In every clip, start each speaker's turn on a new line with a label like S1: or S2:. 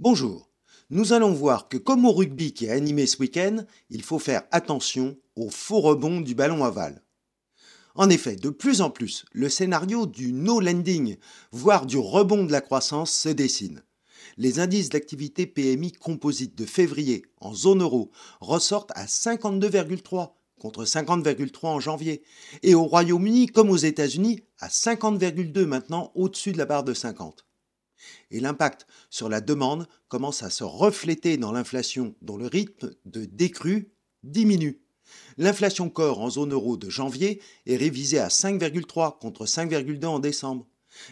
S1: Bonjour. Nous allons voir que comme au rugby qui est animé ce week-end, il faut faire attention au faux rebond du ballon aval. En effet, de plus en plus, le scénario du no landing, voire du rebond de la croissance, se dessine. Les indices d'activité PMI composite de février en zone euro ressortent à 52,3 contre 50,3 en janvier, et au Royaume-Uni comme aux États-Unis à 50,2 maintenant au-dessus de la barre de 50 et l'impact sur la demande commence à se refléter dans l'inflation dont le rythme de décrue diminue. L'inflation corps en zone euro de janvier est révisée à 5,3 contre 5,2 en décembre.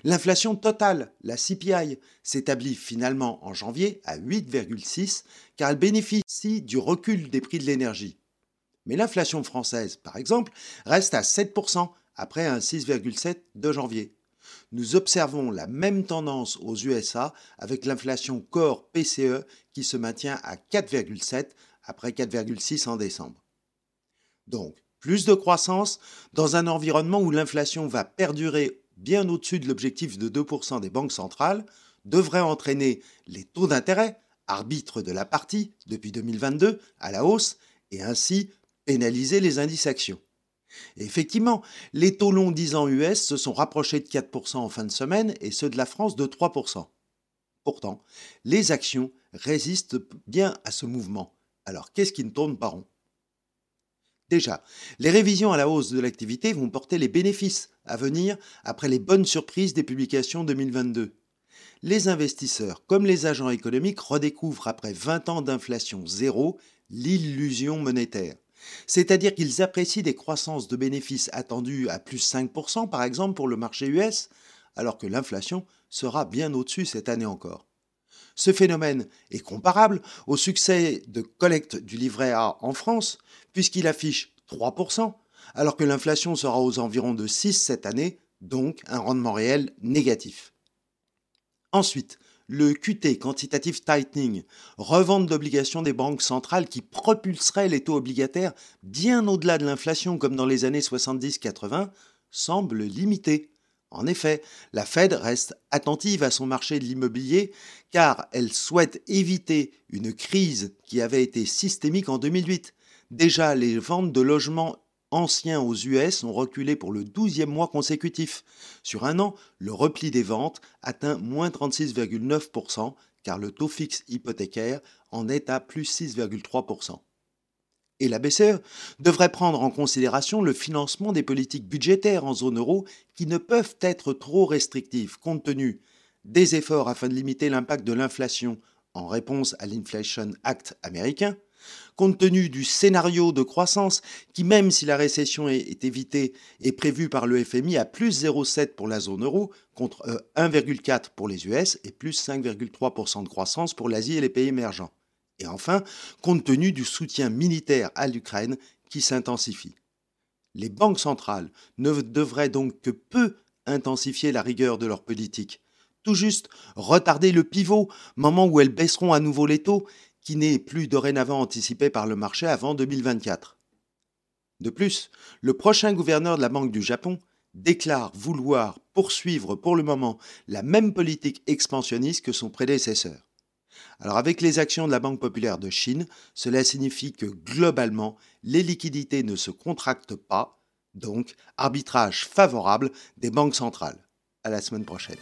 S1: L'inflation totale, la CPI, s'établit finalement en janvier à 8,6 car elle bénéficie du recul des prix de l'énergie. Mais l'inflation française, par exemple, reste à 7% après un 6,7 de janvier nous observons la même tendance aux USA avec l'inflation corps PCE qui se maintient à 4,7 après 4,6 en décembre. Donc, plus de croissance dans un environnement où l'inflation va perdurer bien au-dessus de l'objectif de 2% des banques centrales devrait entraîner les taux d'intérêt, arbitre de la partie depuis 2022, à la hausse et ainsi pénaliser les indices actions effectivement, les taux longs 10 ans US se sont rapprochés de 4% en fin de semaine et ceux de la France de 3%. Pourtant, les actions résistent bien à ce mouvement. Alors qu'est-ce qui ne tourne pas rond? Déjà, les révisions à la hausse de l'activité vont porter les bénéfices à venir après les bonnes surprises des publications 2022. Les investisseurs, comme les agents économiques, redécouvrent après 20 ans d'inflation zéro l'illusion monétaire. C'est-à-dire qu'ils apprécient des croissances de bénéfices attendues à plus 5% par exemple pour le marché US, alors que l'inflation sera bien au-dessus cette année encore. Ce phénomène est comparable au succès de collecte du livret A en France, puisqu'il affiche 3%, alors que l'inflation sera aux environs de 6 cette année, donc un rendement réel négatif. Ensuite, le QT, Quantitative Tightening, revente d'obligations des banques centrales qui propulserait les taux obligataires bien au-delà de l'inflation comme dans les années 70-80, semble limité. En effet, la Fed reste attentive à son marché de l'immobilier car elle souhaite éviter une crise qui avait été systémique en 2008. Déjà, les ventes de logements anciens aux US ont reculé pour le 12e mois consécutif. Sur un an, le repli des ventes atteint moins 36,9%, car le taux fixe hypothécaire en est à plus 6,3%. Et la BCE devrait prendre en considération le financement des politiques budgétaires en zone euro qui ne peuvent être trop restrictives compte tenu des efforts afin de limiter l'impact de l'inflation en réponse à l'Inflation Act américain, compte tenu du scénario de croissance qui, même si la récession est, évitée, est prévu par le FMI à plus 0,7 pour la zone euro, contre 1,4 euh, pour les US et plus 5,3% de croissance pour l'Asie et les pays émergents. Et enfin, compte tenu du soutien militaire à l'Ukraine qui s'intensifie. Les banques centrales ne devraient donc que peu intensifier la rigueur de leur politique, tout juste retarder le pivot, moment où elles baisseront à nouveau les taux qui n'est plus dorénavant anticipé par le marché avant 2024. De plus, le prochain gouverneur de la Banque du Japon déclare vouloir poursuivre pour le moment la même politique expansionniste que son prédécesseur. Alors avec les actions de la Banque populaire de Chine, cela signifie que globalement, les liquidités ne se contractent pas, donc arbitrage favorable des banques centrales. À la semaine prochaine.